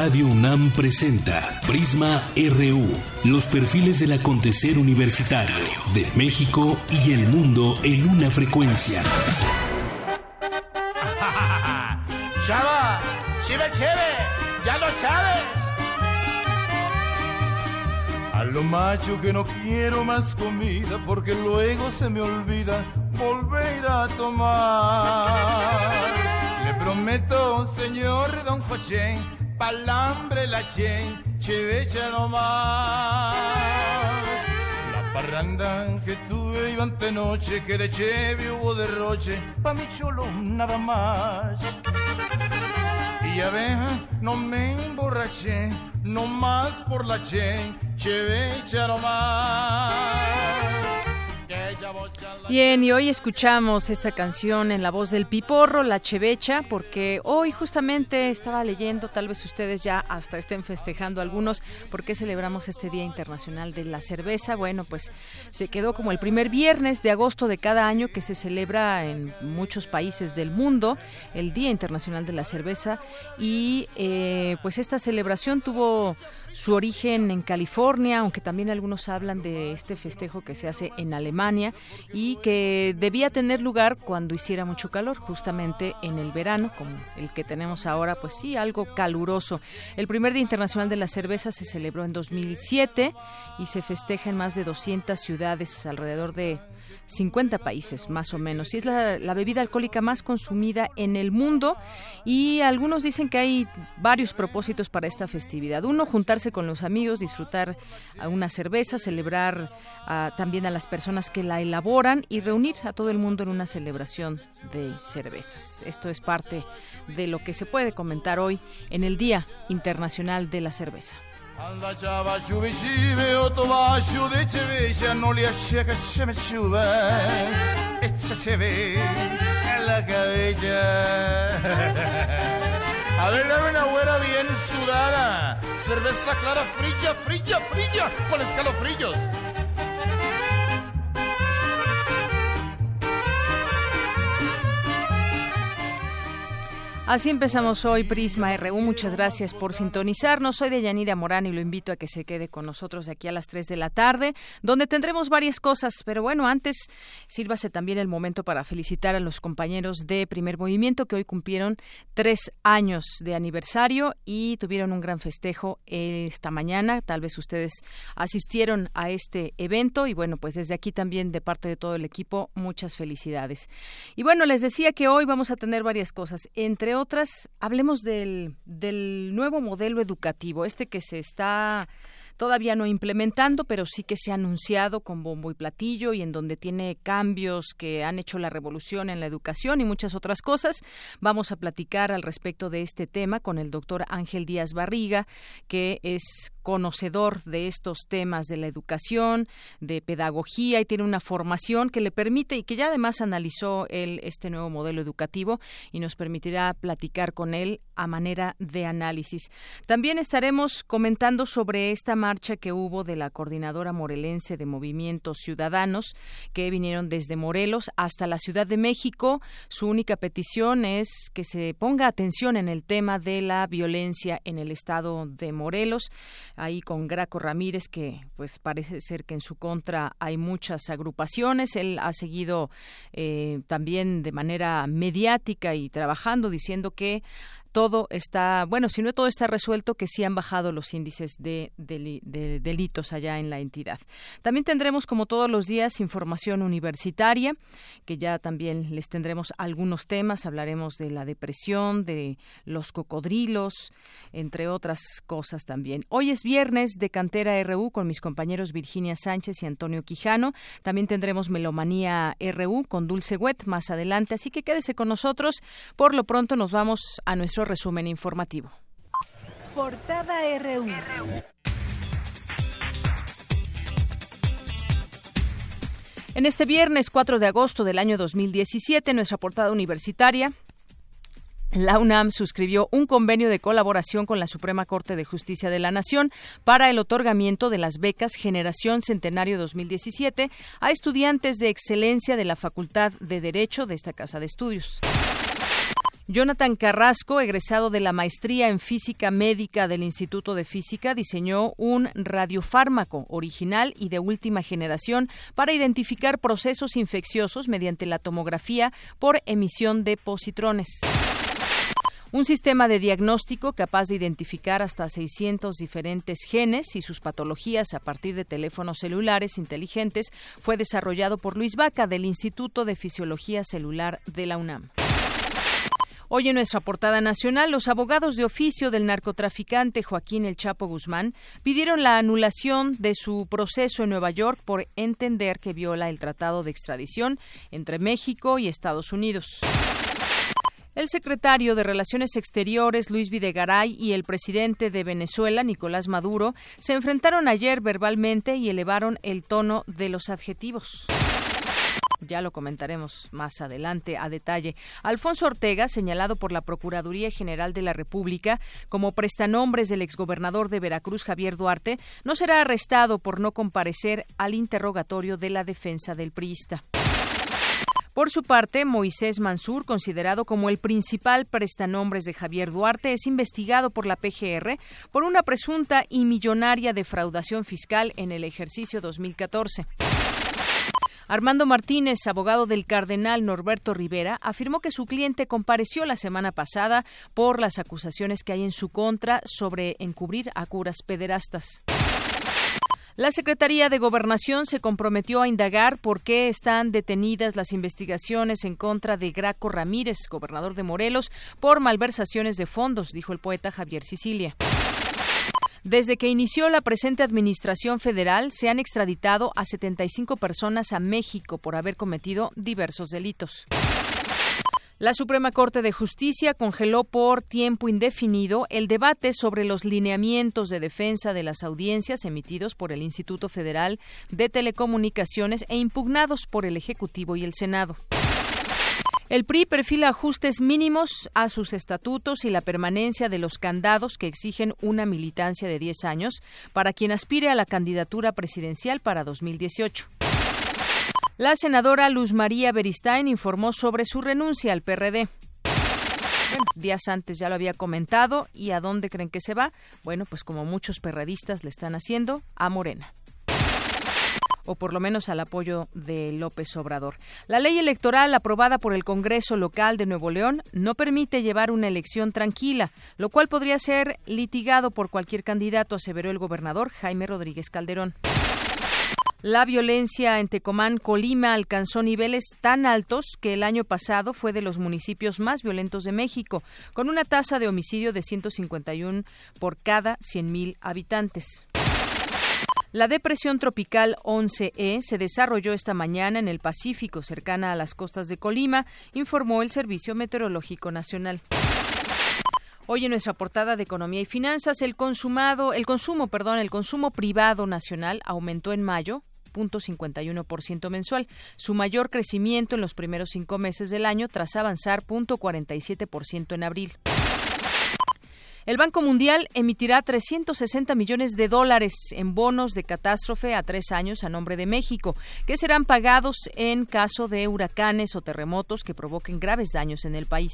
Radio UNAM presenta Prisma RU, los perfiles del acontecer universitario de México y el mundo en una frecuencia. Chava, chive, chive, ya lo sabes. A lo macho que no quiero más comida porque luego se me olvida volver a tomar. Le prometo, señor Don José, palambre la chen, chevecha nomás. La parranda que tuve iba noche, que de cheve hubo derroche, pa' mi cholo nada más. Y a ver, no me emborraché, no más por la chen, chevecha nomás. Bien, y hoy escuchamos esta canción en la voz del Piporro, La Chevecha, porque hoy justamente estaba leyendo, tal vez ustedes ya hasta estén festejando algunos, ¿por qué celebramos este Día Internacional de la Cerveza? Bueno, pues se quedó como el primer viernes de agosto de cada año que se celebra en muchos países del mundo, el Día Internacional de la Cerveza, y eh, pues esta celebración tuvo su origen en California, aunque también algunos hablan de este festejo que se hace en Alemania y que debía tener lugar cuando hiciera mucho calor, justamente en el verano, como el que tenemos ahora, pues sí, algo caluroso. El primer Día Internacional de la Cerveza se celebró en 2007 y se festeja en más de 200 ciudades alrededor de 50 países más o menos. Y es la, bebida alcohólica más consumida en el mundo y algunos dicen que hay varios propósitos para esta festividad. Uno, juntarse con los amigos, disfrutar una cerveza, celebrar también a las personas que la elaboran y reunir a todo el mundo en una celebración de cervezas. Esto es parte de lo que se puede comentar hoy en el Día Internacional de la Cerveza. Ciava ciuve cive, otto vascio de cevecia, non li asce che se me ciuve, e se se ve en la cabeza. A ver, dame una buena bien sudada, cerveza clara, frilla, frilla, frilla, con escalofrillos. Así empezamos hoy Prisma RU. Muchas gracias por sintonizarnos. Soy de Yanira Morán y lo invito a que se quede con nosotros de aquí a las 3 de la tarde, donde tendremos varias cosas. Pero bueno, antes sírvase también el momento para felicitar a los compañeros de Primer Movimiento que hoy cumplieron tres años de aniversario y tuvieron un gran festejo esta mañana. Tal vez ustedes asistieron a este evento y bueno, pues desde aquí también de parte de todo el equipo, muchas felicidades. Y bueno, les decía que hoy vamos a tener varias cosas. Entre otras, hablemos del, del nuevo modelo educativo, este que se está todavía no implementando, pero sí que se ha anunciado con bombo y platillo y en donde tiene cambios que han hecho la revolución en la educación y muchas otras cosas. Vamos a platicar al respecto de este tema con el doctor Ángel Díaz Barriga, que es conocedor de estos temas de la educación, de pedagogía y tiene una formación que le permite y que ya además analizó él este nuevo modelo educativo y nos permitirá platicar con él a manera de análisis. También estaremos comentando sobre esta marcha que hubo de la coordinadora morelense de Movimientos Ciudadanos que vinieron desde Morelos hasta la Ciudad de México. Su única petición es que se ponga atención en el tema de la violencia en el estado de Morelos ahí con Graco Ramírez, que pues parece ser que en su contra hay muchas agrupaciones. Él ha seguido eh, también de manera mediática y trabajando diciendo que todo está, bueno, si no todo está resuelto, que sí han bajado los índices de, delitos allá en la entidad. También tendremos, como todos los días, información universitaria, que ya también les tendremos algunos temas. Hablaremos de la depresión, de los cocodrilos, entre otras cosas también. Hoy es viernes de Cantera RU con mis compañeros Virginia Sánchez y Antonio Quijano. También tendremos Melomanía RU con Dulce Wet más adelante, así que quédese con nosotros. Por lo pronto nos vamos a nuestro resumen informativo. Portada RU. En este viernes 4 de agosto del año 2017, nuestra portada universitaria la UNAM suscribió un convenio de colaboración con la Suprema Corte de Justicia de la Nación para el otorgamiento de las becas Generación Centenario 2017 a estudiantes de excelencia de la Facultad de Derecho de esta Casa de Estudios. Jonathan Carrasco, egresado de la maestría en física médica del Instituto de Física, diseñó un radiofármaco original y de última generación para identificar procesos infecciosos mediante la tomografía por emisión de positrones. Un sistema de diagnóstico capaz de identificar hasta 600 diferentes genes y sus patologías a partir de teléfonos celulares inteligentes fue desarrollado por Luis Vaca del Instituto de Fisiología Celular de la UNAM. Hoy en nuestra portada nacional, los abogados de oficio del narcotraficante Joaquín El Chapo Guzmán pidieron la anulación de su proceso en Nueva York por entender que viola el tratado de extradición entre México y Estados Unidos. El secretario de Relaciones Exteriores, Luis Videgaray, y el presidente de Venezuela, Nicolás Maduro, se enfrentaron ayer verbalmente y elevaron el tono de los adjetivos. Ya lo comentaremos más adelante a detalle. Alfonso Ortega, señalado por la Procuraduría General de la República como prestanombres del exgobernador de Veracruz, Javier Duarte, no será arrestado por no comparecer al interrogatorio de la defensa del priista. Por su parte, Moisés Mansur, considerado como el principal prestanombres de Javier Duarte, es investigado por la PGR por una presunta y millonaria defraudación fiscal en el ejercicio 2014. Armando Martínez, abogado del cardenal Norberto Rivera, afirmó que su cliente compareció la semana pasada por las acusaciones que hay en su contra sobre encubrir a curas pederastas. La Secretaría de Gobernación se comprometió a indagar por qué están detenidas las investigaciones en contra de Graco Ramírez, gobernador de Morelos, por malversaciones de fondos, dijo el poeta Javier Sicilia. Desde que inició la presente administración federal, se han extraditado a 75 personas a México por haber cometido diversos delitos. La Suprema Corte de Justicia congeló por tiempo indefinido el debate sobre los lineamientos de defensa de las audiencias emitidos por el Instituto Federal de Telecomunicaciones e impugnados por el Ejecutivo y el Senado. El PRI perfila ajustes mínimos a sus estatutos y la permanencia de los candados que exigen una militancia de 10 años para quien aspire a la candidatura presidencial para 2018. La senadora Luz María Beristain informó sobre su renuncia al PRD. días antes ya lo había comentado. ¿Y a dónde creen que se va? Bueno, pues como muchos perredistas le están haciendo, a Morena o por lo menos al apoyo de López Obrador. La ley electoral aprobada por el Congreso local de Nuevo León no permite llevar una elección tranquila, lo cual podría ser litigado por cualquier candidato, aseveró el gobernador Jaime Rodríguez Calderón. La violencia en Tecomán, Colima, alcanzó niveles tan altos que el año pasado fue de los municipios más violentos de México, con una tasa de homicidio de 151 por cada 100.000 habitantes. La depresión tropical 11E se desarrolló esta mañana en el Pacífico, cercana a las costas de Colima, informó el Servicio Meteorológico Nacional. Hoy en nuestra portada de Economía y Finanzas, el consumado, el consumo, perdón, el consumo privado nacional aumentó en mayo 0.51% mensual, su mayor crecimiento en los primeros cinco meses del año tras avanzar 0.47% en abril. El Banco Mundial emitirá 360 millones de dólares en bonos de catástrofe a tres años a nombre de México, que serán pagados en caso de huracanes o terremotos que provoquen graves daños en el país.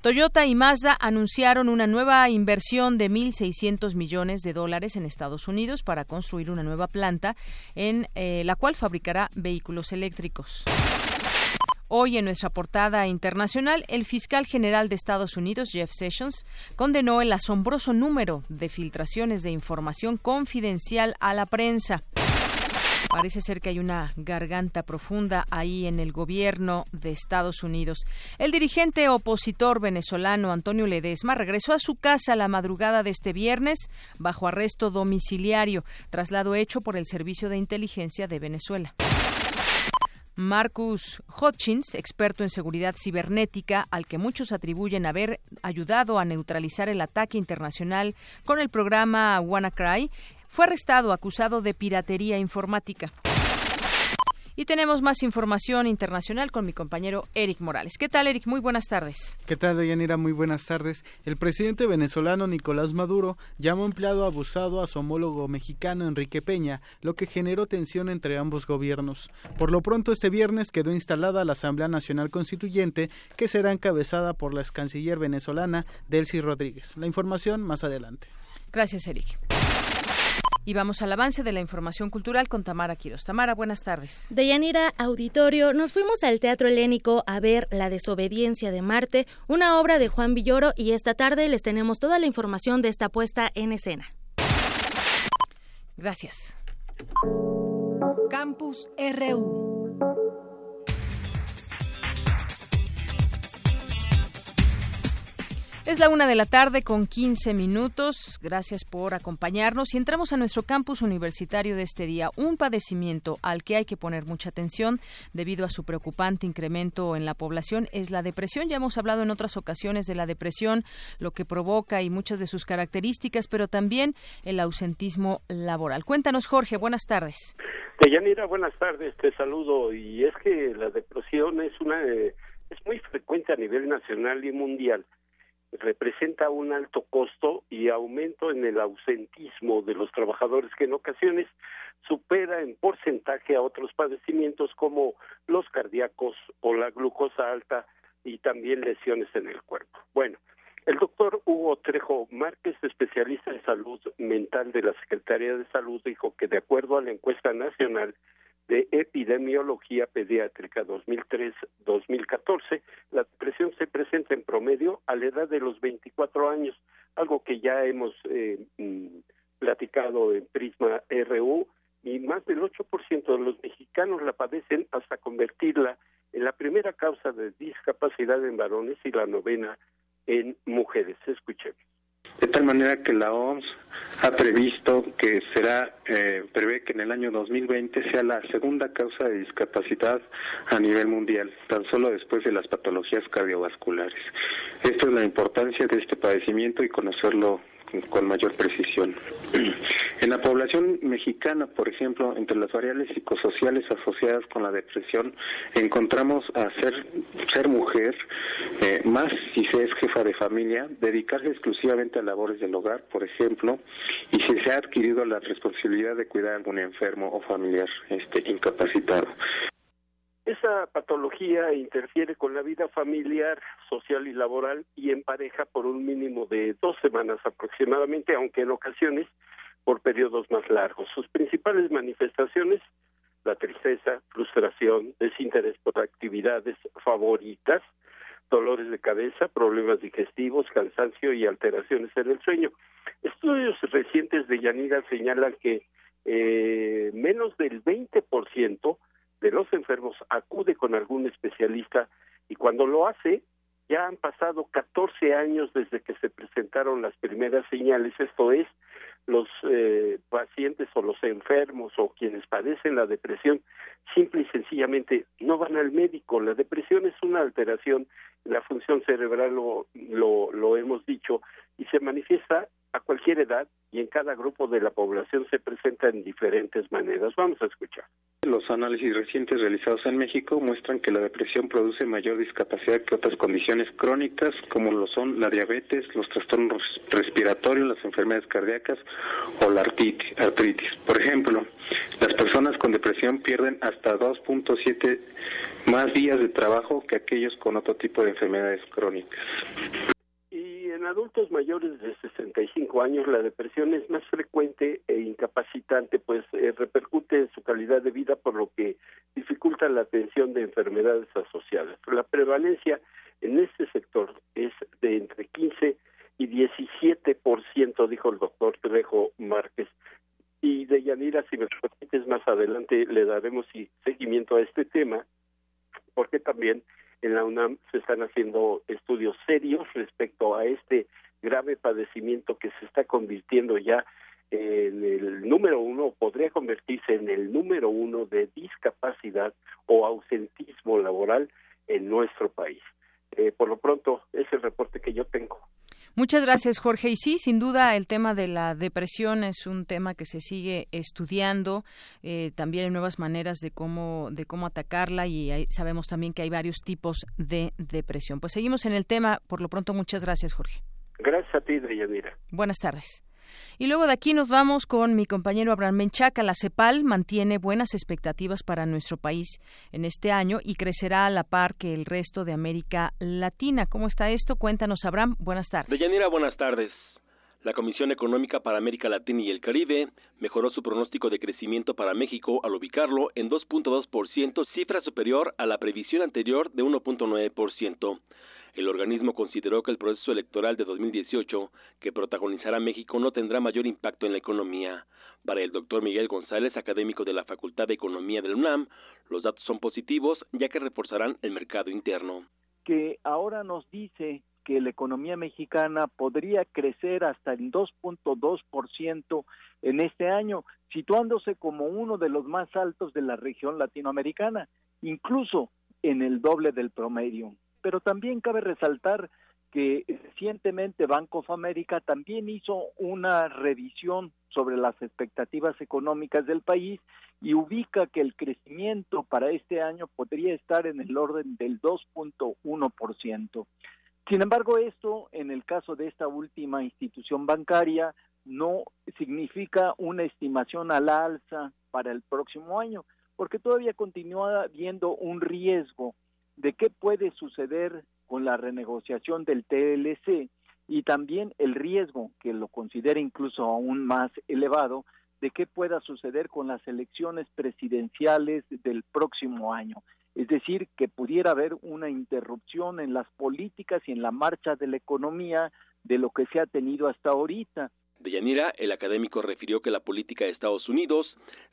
Toyota y Mazda anunciaron una nueva inversión de 1.600 millones de dólares en Estados Unidos para construir una nueva planta en eh, la cual fabricará vehículos eléctricos. Hoy en nuestra portada internacional, el fiscal general de Estados Unidos, Jeff Sessions, condenó el asombroso número de filtraciones de información confidencial a la prensa. Parece ser que hay una garganta profunda ahí en el gobierno de Estados Unidos. El dirigente opositor venezolano Antonio Ledesma regresó a su casa la madrugada de este viernes bajo arresto domiciliario, traslado hecho por el Servicio de Inteligencia de Venezuela. Marcus Hutchins, experto en seguridad cibernética, al que muchos atribuyen haber ayudado a neutralizar el ataque internacional con el programa WannaCry, fue arrestado acusado de piratería informática. Y tenemos más información internacional con mi compañero Eric Morales. ¿Qué tal, Eric? Muy buenas tardes. ¿Qué tal, Deyanira? Muy buenas tardes. El presidente venezolano Nicolás Maduro llamó empleado abusado a su homólogo mexicano Enrique Peña, lo que generó tensión entre ambos gobiernos. Por lo pronto, este viernes quedó instalada la Asamblea Nacional Constituyente, que será encabezada por la ex canciller venezolana Delcy Rodríguez. La información más adelante. Gracias, Eric. Y vamos al avance de la información cultural con Tamara Quiros. Tamara, buenas tardes. Deyanira Auditorio, nos fuimos al Teatro Helénico a ver La desobediencia de Marte, una obra de Juan Villoro, y esta tarde les tenemos toda la información de esta puesta en escena. Gracias. Campus RU. Es la una de la tarde con 15 minutos. Gracias por acompañarnos y entramos a nuestro campus universitario de este día. Un padecimiento al que hay que poner mucha atención debido a su preocupante incremento en la población es la depresión. Ya hemos hablado en otras ocasiones de la depresión, lo que provoca y muchas de sus características, pero también el ausentismo laboral. Cuéntanos, Jorge. Buenas tardes. Yanira, buenas tardes. Te saludo. Y es que la depresión es una eh, es muy frecuente a nivel nacional y mundial representa un alto costo y aumento en el ausentismo de los trabajadores que en ocasiones supera en porcentaje a otros padecimientos como los cardíacos o la glucosa alta y también lesiones en el cuerpo. Bueno, el doctor Hugo Trejo Márquez, especialista en salud mental de la Secretaría de Salud, dijo que de acuerdo a la encuesta nacional de Epidemiología Pediátrica 2003-2014, la depresión se presenta en promedio a la edad de los 24 años, algo que ya hemos eh, mm, platicado en Prisma RU, y más del 8% de los mexicanos la padecen hasta convertirla en la primera causa de discapacidad en varones y la novena en mujeres. Escuchemos de tal manera que la OMS ha previsto que será, eh, prevé que en el año 2020 sea la segunda causa de discapacidad a nivel mundial, tan solo después de las patologías cardiovasculares. Esto es la importancia de este padecimiento y conocerlo con mayor precisión. En la población mexicana, por ejemplo, entre las variables psicosociales asociadas con la depresión, encontramos a ser, ser mujer, eh, más si se es jefa de familia, dedicarse exclusivamente a labores del hogar, por ejemplo, y si se ha adquirido la responsabilidad de cuidar a algún enfermo o familiar este, incapacitado. Esa patología interfiere con la vida familiar, social y laboral y en pareja por un mínimo de dos semanas aproximadamente, aunque en ocasiones por periodos más largos. Sus principales manifestaciones, la tristeza, frustración, desinterés por actividades favoritas, dolores de cabeza, problemas digestivos, cansancio y alteraciones en el sueño. Estudios recientes de Yanira señalan que eh, menos del 20% de los enfermos acude con algún especialista y cuando lo hace ya han pasado 14 años desde que se presentaron las primeras señales, esto es, los eh, pacientes o los enfermos o quienes padecen la depresión simple y sencillamente no van al médico. La depresión es una alteración en la función cerebral, lo, lo, lo hemos dicho, y se manifiesta a cualquier edad y en cada grupo de la población se presenta en diferentes maneras. Vamos a escuchar. Los análisis recientes realizados en México muestran que la depresión produce mayor discapacidad que otras condiciones crónicas como lo son la diabetes, los trastornos respiratorios, las enfermedades cardíacas o la artritis. Por ejemplo, las personas con depresión pierden hasta 2.7 más días de trabajo que aquellos con otro tipo de enfermedades crónicas en adultos mayores de 65 años la depresión es más frecuente e incapacitante, pues eh, repercute en su calidad de vida, por lo que dificulta la atención de enfermedades asociadas. La prevalencia en este sector es de entre 15 y 17%, dijo el doctor Trejo Márquez. Y de Yanira, si me permites, más adelante le daremos seguimiento a este tema, porque también en la UNAM se están haciendo estudios serios respecto a este grave padecimiento que se está convirtiendo ya en el número uno, podría convertirse en el número uno de discapacidad o ausentismo laboral en nuestro país. Eh, por lo pronto, es el reporte que yo tengo. Muchas gracias, Jorge. Y sí, sin duda, el tema de la depresión es un tema que se sigue estudiando. Eh, también hay nuevas maneras de cómo, de cómo atacarla y sabemos también que hay varios tipos de depresión. Pues seguimos en el tema. Por lo pronto, muchas gracias, Jorge. Gracias a ti, Deyanira. Buenas tardes. Y luego de aquí nos vamos con mi compañero Abraham Menchaca. La CEPAL mantiene buenas expectativas para nuestro país en este año y crecerá a la par que el resto de América Latina. ¿Cómo está esto? Cuéntanos, Abraham. Buenas tardes. Deyanira, buenas tardes. La Comisión Económica para América Latina y el Caribe mejoró su pronóstico de crecimiento para México al ubicarlo en 2.2%, cifra superior a la previsión anterior de 1.9%. El organismo consideró que el proceso electoral de 2018 que protagonizará México no tendrá mayor impacto en la economía. Para el doctor Miguel González, académico de la Facultad de Economía del UNAM, los datos son positivos ya que reforzarán el mercado interno. Que ahora nos dice que la economía mexicana podría crecer hasta el 2.2% en este año, situándose como uno de los más altos de la región latinoamericana, incluso en el doble del promedio pero también cabe resaltar que recientemente Banco of America también hizo una revisión sobre las expectativas económicas del país y ubica que el crecimiento para este año podría estar en el orden del 2.1%. Sin embargo, esto en el caso de esta última institución bancaria no significa una estimación a la alza para el próximo año, porque todavía continúa habiendo un riesgo de qué puede suceder con la renegociación del TLC y también el riesgo, que lo considera incluso aún más elevado, de qué pueda suceder con las elecciones presidenciales del próximo año. Es decir, que pudiera haber una interrupción en las políticas y en la marcha de la economía de lo que se ha tenido hasta ahorita. Deyanira, el académico refirió que la política de Estados Unidos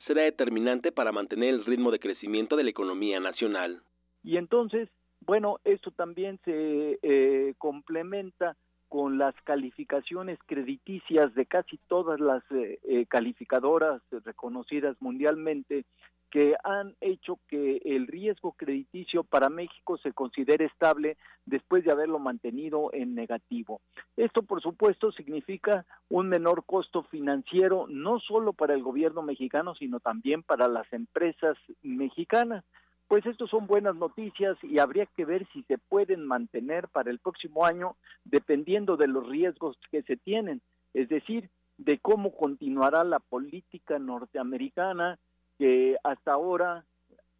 será determinante para mantener el ritmo de crecimiento de la economía nacional. Y entonces, bueno, esto también se eh, complementa con las calificaciones crediticias de casi todas las eh, eh, calificadoras reconocidas mundialmente que han hecho que el riesgo crediticio para México se considere estable después de haberlo mantenido en negativo. Esto, por supuesto, significa un menor costo financiero no solo para el gobierno mexicano, sino también para las empresas mexicanas pues estos son buenas noticias y habría que ver si se pueden mantener para el próximo año dependiendo de los riesgos que se tienen, es decir, de cómo continuará la política norteamericana que hasta ahora,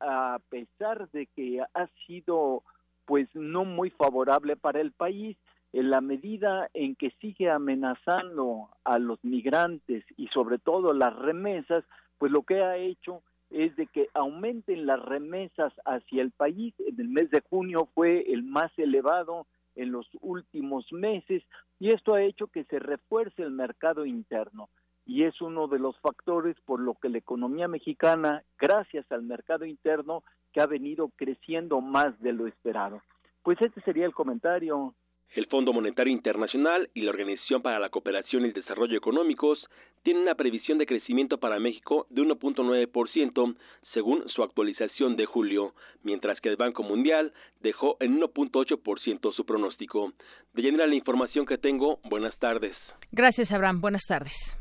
a pesar de que ha sido pues no muy favorable para el país, en la medida en que sigue amenazando a los migrantes y sobre todo las remesas, pues lo que ha hecho es de que aumenten las remesas hacia el país. En el mes de junio fue el más elevado en los últimos meses y esto ha hecho que se refuerce el mercado interno y es uno de los factores por lo que la economía mexicana, gracias al mercado interno, que ha venido creciendo más de lo esperado. Pues este sería el comentario, el Fondo Monetario Internacional y la Organización para la Cooperación y el Desarrollo Económicos tienen una previsión de crecimiento para México de 1.9% según su actualización de julio, mientras que el Banco Mundial dejó en 1.8% su pronóstico. De llenar la información que tengo, buenas tardes. Gracias, Abraham. Buenas tardes.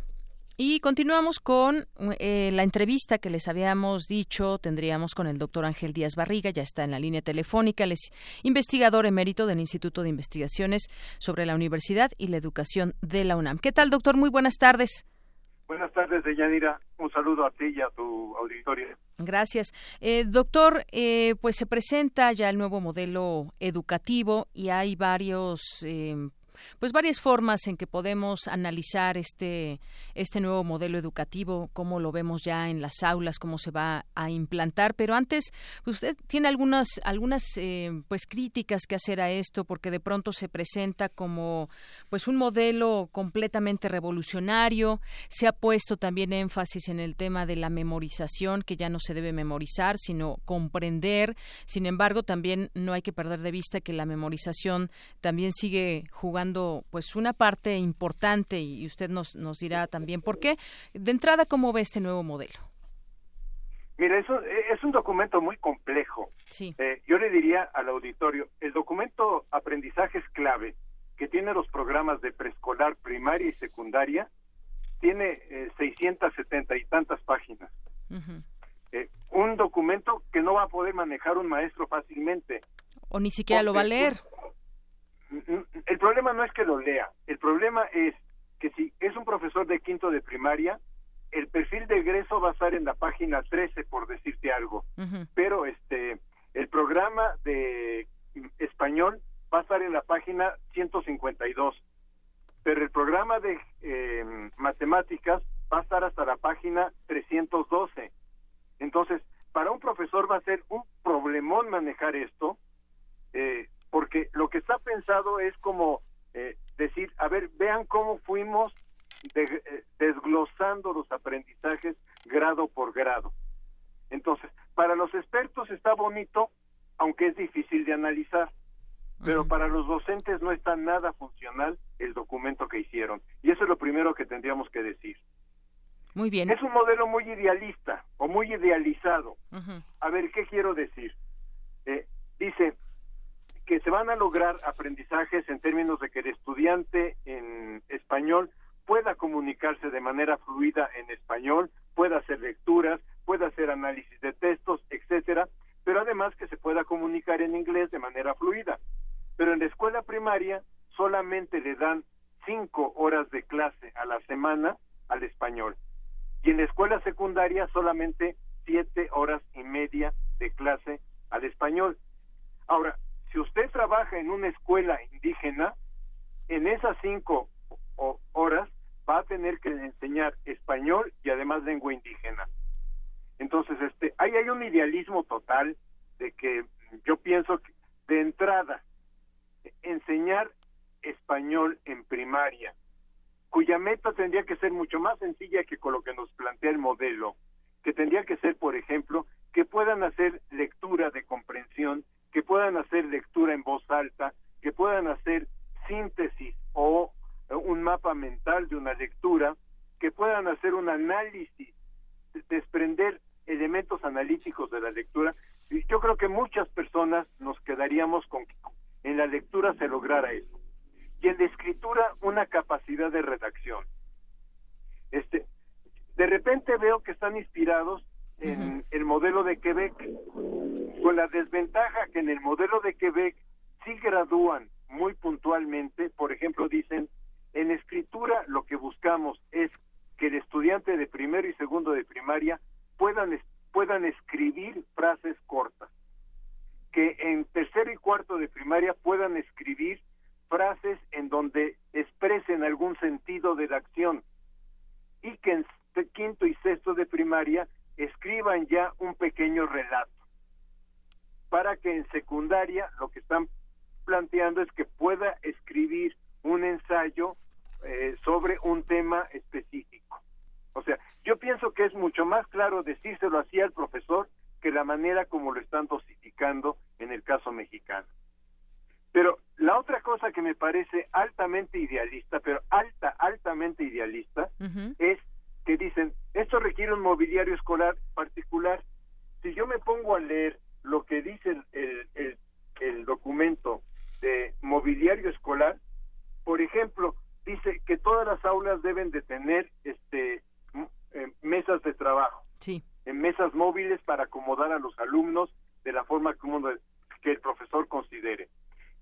Y continuamos con eh, la entrevista que les habíamos dicho, tendríamos con el doctor Ángel Díaz Barriga, ya está en la línea telefónica, él es investigador emérito del Instituto de Investigaciones sobre la Universidad y la Educación de la UNAM. ¿Qué tal, doctor? Muy buenas tardes. Buenas tardes, Deyanira. Un saludo a ti y a tu auditorio. Gracias. Eh, doctor, eh, pues se presenta ya el nuevo modelo educativo y hay varios pues varias formas en que podemos analizar este este nuevo modelo educativo, cómo lo vemos ya en las aulas, cómo se va a implantar. Pero antes, usted tiene algunas algunas eh, pues críticas que hacer a esto, porque de pronto se presenta como pues un modelo completamente revolucionario. Se ha puesto también énfasis en el tema de la memorización, que ya no se debe memorizar, sino comprender. Sin embargo, también no hay que perder de vista que la memorización también sigue jugando pues una parte importante y usted nos, nos dirá también por qué. De entrada, ¿cómo ve este nuevo modelo? Mira, eso es un documento muy complejo. Sí. Eh, yo le diría al auditorio, el documento aprendizaje es clave, que tiene los programas de preescolar, primaria y secundaria, tiene eh, 670 y tantas páginas. Eh, un documento que no va a poder manejar un maestro fácilmente. O ni siquiera lo va a leer. El problema no es que lo lea, el problema es que si es un profesor de quinto de primaria, el perfil de egreso va a estar en la página 13, por decirte algo. Pero este el programa de español va a estar en la página 152. Pero el programa de eh, matemáticas va a estar hasta la página 312. Entonces, para un profesor va a ser un problemón manejar esto, eh, porque lo que está pensado es como eh, decir, a ver, vean cómo fuimos eh, desglosando los aprendizajes grado por grado. Entonces, para los expertos está bonito, aunque es difícil de analizar, pero para los docentes no está nada funcional el documento que hicieron. Y eso es lo primero que tendríamos que decir. Muy bien. Es un modelo muy idealista o muy idealizado. A ver, ¿qué quiero decir? Eh, dice que se van a lograr aprendizajes en términos de que el estudiante en español pueda comunicarse de manera fluida en español, pueda hacer lecturas, pueda hacer análisis de textos, etcétera, pero además que se pueda comunicar en inglés de manera fluida. Pero en la escuela primaria solamente le dan cinco horas de clase a la semana al español y en la escuela secundaria solamente siete horas y media de clase al español. Ahora, si usted trabaja en una escuela indígena, en esas cinco horas va a tener que enseñar español y además lengua indígena. Entonces, este, ahí hay un idealismo total de que yo pienso que de entrada enseñar español en primaria cuya meta tendría que ser mucho más sencilla que con lo que nos plantea el modelo, que tendría que ser, por ejemplo, que puedan hacer lectura de comprensión, que puedan hacer lectura en voz alta, que puedan hacer síntesis o un mapa mental de una lectura, que puedan hacer un análisis, desprender elementos analíticos de la lectura. Y yo creo que muchas personas nos quedaríamos con que en la lectura se lograra eso y en la escritura una capacidad de redacción. Este, de repente veo que están inspirados en el modelo de Quebec, con la desventaja que en el modelo de Quebec sí gradúan muy puntualmente, por ejemplo, dicen, en escritura lo que buscamos es que el estudiante de primero y segundo de primaria puedan, puedan escribir frases cortas, que en tercero y cuarto de primaria puedan escribir frases en donde expresen algún sentido de la acción y que en quinto y sexto de primaria escriban ya un pequeño relato para que en secundaria lo que están planteando es que pueda escribir un ensayo eh, sobre un tema específico. O sea, yo pienso que es mucho más claro decírselo así al profesor que la manera como lo están dosificando en el caso mexicano. Pero la otra cosa que me parece altamente idealista, pero alta, altamente idealista, es que dicen, esto requiere un mobiliario escolar particular. Si yo me pongo a leer lo que dice el, el, el documento de mobiliario escolar, por ejemplo, dice que todas las aulas deben de tener este eh, mesas de trabajo, sí. en mesas móviles para acomodar a los alumnos de la forma que el profesor considere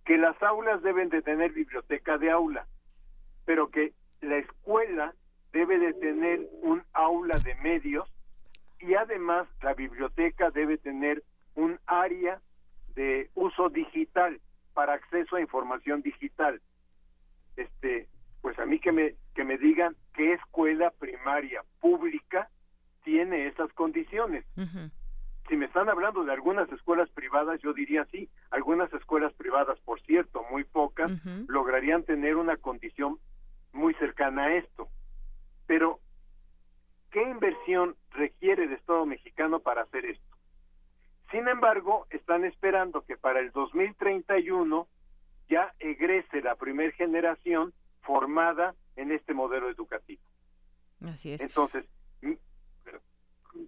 que las aulas deben de tener biblioteca de aula, pero que la escuela debe de tener un de medios y además la biblioteca debe tener un área de uso digital para acceso a información digital. Este, pues a mí que me que me digan qué escuela primaria pública tiene esas condiciones si me están hablando de algunas escuelas privadas, yo diría sí, algunas escuelas privadas, por cierto, muy pocas, lograrían tener una condición muy cercana a esto. Pero, ¿qué inversión requiere el Estado mexicano para hacer esto? Sin embargo, están esperando que para el 2031 ya egrese la primera generación formada en este modelo educativo. Así es. Entonces,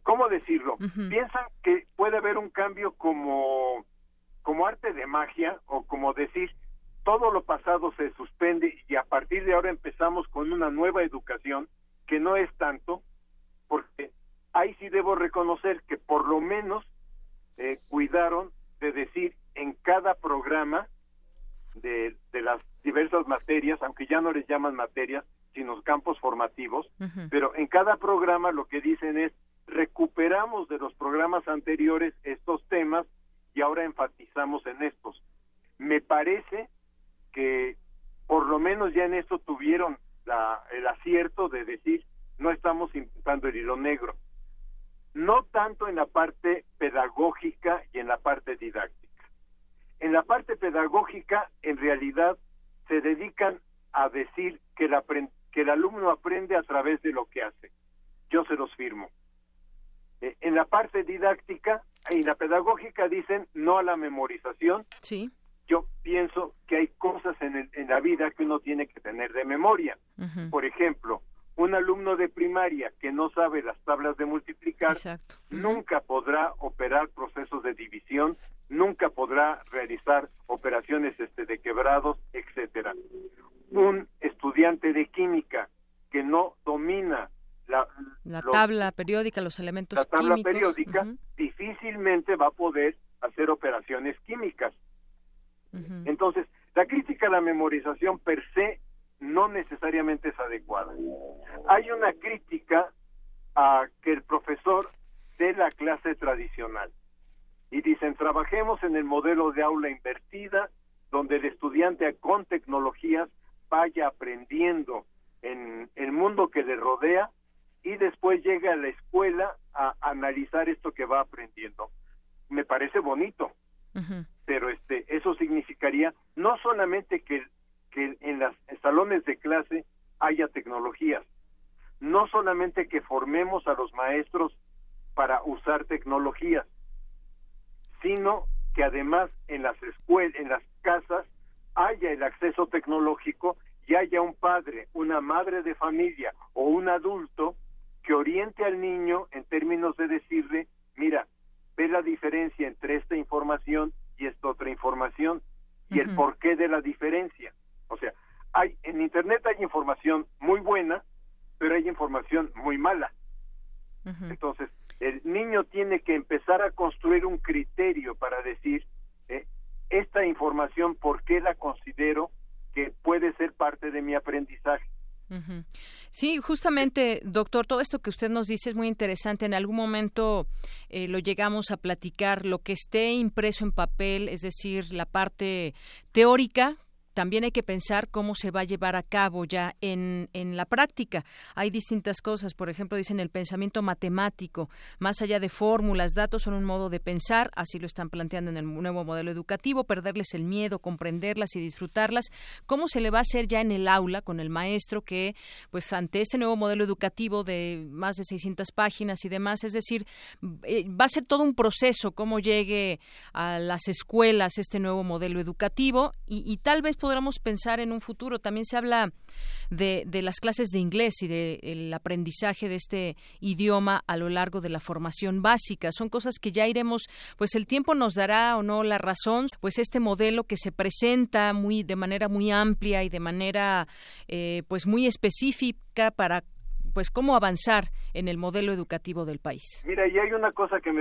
¿cómo decirlo? Piensan que puede haber un cambio como, como arte de magia o como decir, todo lo pasado se suspende y a partir de ahora empezamos con una nueva educación que no es tanto, porque ahí sí debo reconocer que por lo menos eh, cuidaron de decir en cada programa de, de, las diversas materias, aunque ya no les llaman materias, sino campos formativos, pero en cada programa lo que dicen es recuperamos de los programas anteriores estos temas y ahora enfatizamos en estos. Me parece que por lo menos ya en esto tuvieron la, el acierto de decir no estamos inventando el hilo negro. No tanto en la parte pedagógica y en la parte didáctica. En la parte pedagógica, en realidad, se dedican a decir que el, que el alumno aprende a través de lo que hace. Yo se los firmo. Eh, en la parte didáctica y la pedagógica dicen no a la memorización. Sí yo pienso que hay cosas en, en la vida que uno tiene que tener de memoria. Por ejemplo, un alumno de primaria que no sabe las tablas de multiplicar nunca podrá operar procesos de división, nunca podrá realizar operaciones este, de quebrados, etcétera. Un estudiante de química que no domina la, la tabla periódica, los elementos la tabla químicos. periódica, difícilmente va a poder hacer operaciones químicas. Entonces, la crítica a la memorización per se no necesariamente es adecuada. Hay una crítica a que el profesor dé la clase tradicional. Y dicen, trabajemos en el modelo de aula invertida, donde el estudiante con tecnologías vaya aprendiendo en el mundo que le rodea y después llegue a la escuela a analizar esto que va aprendiendo. Me parece bonito, pero este eso significaría no solamente que, que en los salones de clase haya tecnologías, no solamente que formemos a los maestros para usar tecnologías, sino que además en las escuelas, en las casas haya el acceso tecnológico y haya un padre, una madre de familia o un adulto que oriente al niño en términos de decirle, mira, ve la diferencia entre esta información y esta otra información y el porqué de la diferencia. O sea, hay en internet hay información muy buena, pero hay información muy mala. Entonces, el niño tiene que empezar a construir un criterio para decir eh, esta información, ¿por qué la considero que puede ser parte de mi aprendizaje? Sí, justamente, doctor, todo esto que usted nos dice es muy interesante. En algún momento eh, lo llegamos a platicar, lo que esté impreso en papel, es decir, la parte teórica, también hay que pensar cómo se va a llevar a cabo ya en, en la práctica. Hay distintas cosas, por ejemplo, dicen el pensamiento matemático, más allá de fórmulas, datos son un modo de pensar, así lo están planteando en el nuevo modelo educativo, perderles el miedo, comprenderlas y disfrutarlas. ¿Cómo se le va a hacer ya en el aula con el maestro que, pues, ante este nuevo modelo educativo de más de 600 páginas y demás, es decir, eh, va a ser todo un proceso cómo llegue a las escuelas este nuevo modelo educativo y, y tal vez podríamos pensar en un futuro. También se habla de, de las clases de inglés y del aprendizaje de este idioma a lo largo de la formación básica. Son cosas que ya iremos, pues el tiempo nos dará o no la razón, pues este modelo que se presenta muy de manera muy amplia y de manera eh, pues muy específica para pues cómo avanzar en el modelo educativo del país. Mira, y hay una cosa que me